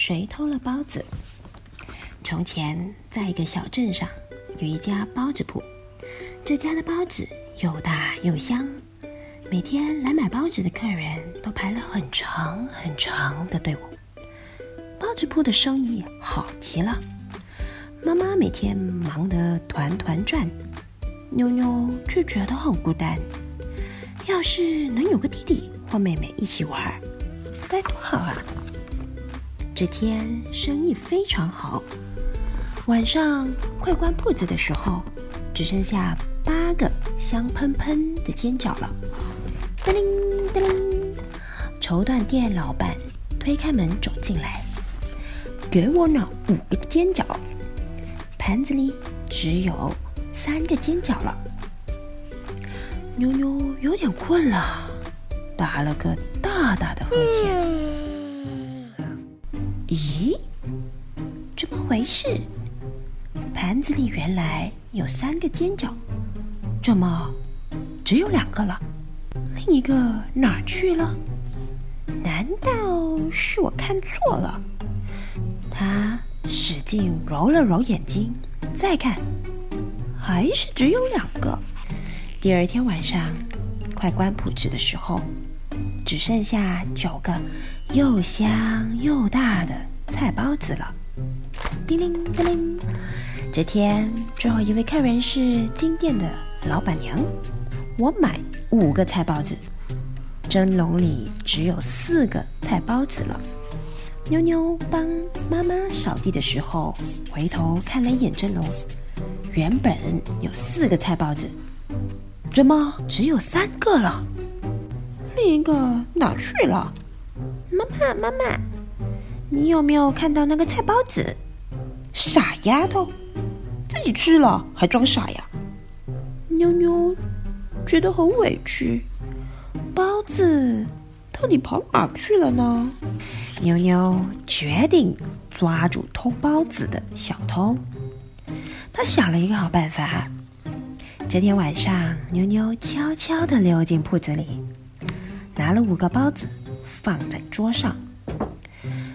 谁偷了包子？从前，在一个小镇上，有一家包子铺。这家的包子又大又香，每天来买包子的客人都排了很长很长的队伍。包子铺的生意好极了，妈妈每天忙得团团转，妞妞却觉得很孤单。要是能有个弟弟或妹妹一起玩，该多好啊！这天生意非常好，晚上快关铺子的时候，只剩下八个香喷喷的煎饺了。叮铃叮铃，绸缎店老板推开门走进来，给我那五个煎饺，盘子里只有三个煎饺了。妞妞有点困了，打了个大大的呵欠。是？盘子里原来有三个煎饺，怎么只有两个了？另一个哪儿去了？难道是我看错了？他使劲揉了揉眼睛，再看，还是只有两个。第二天晚上，快关铺子的时候。只剩下九个又香又大的菜包子了。叮铃叮铃，这天最后一位客人是金店的老板娘。我买五个菜包子，蒸笼里只有四个菜包子了。妞妞帮妈妈扫地的时候，回头看了一眼蒸笼，原本有四个菜包子，怎么只有三个了？另一个哪去了？妈妈，妈妈，你有没有看到那个菜包子？傻丫头，自己吃了还装傻呀！妞妞觉得很委屈，包子到底跑哪去了呢？妞妞决定抓住偷包子的小偷。她想了一个好办法。这天晚上，妞妞悄悄地溜进铺子里。拿了五个包子放在桌上，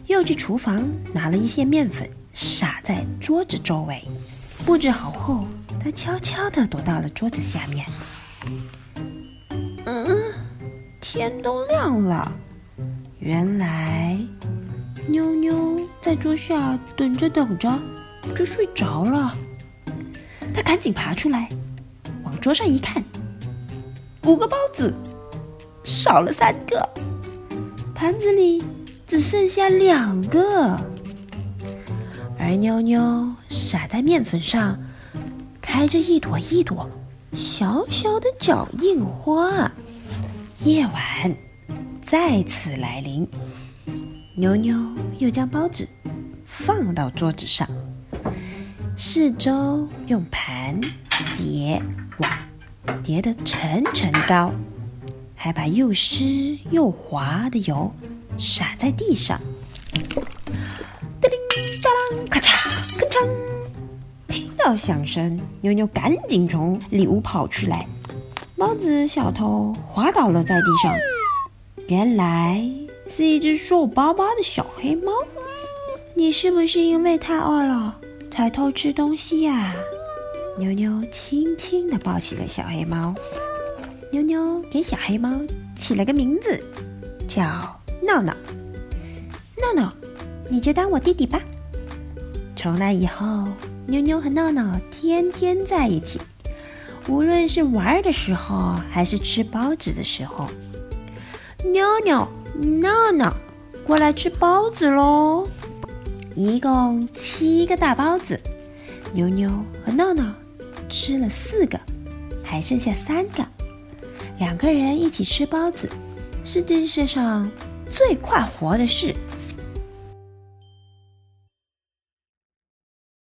又去厨房拿了一些面粉撒在桌子周围，布置好后，他悄悄地躲到了桌子下面。嗯，天都亮了，原来妞妞在桌下等着等着就睡着了。他赶紧爬出来，往桌上一看，五个包子。少了三个，盘子里只剩下两个，而妞妞撒在面粉上，开着一朵一朵小小的脚印花。夜晚再次来临，妞妞又将包子放到桌子上，四周用盘叠碗叠得层层高。还把又湿又滑的油洒在地上，咔嚓咔嚓，听到响声，妞妞赶紧从里屋跑出来。包子小偷滑倒了在地上，原来是一只瘦巴巴的小黑猫。你是不是因为太饿了才偷吃东西呀？妞妞轻轻地抱起了小黑猫。妞妞给小黑猫起了个名字，叫闹闹。闹闹，你就当我弟弟吧。从那以后，妞妞和闹闹天天在一起，无论是玩的时候，还是吃包子的时候。妞妞、闹闹，过来吃包子喽！一共七个大包子，妞妞和闹闹吃了四个，还剩下三个。两个人一起吃包子，是这世上最快活的事。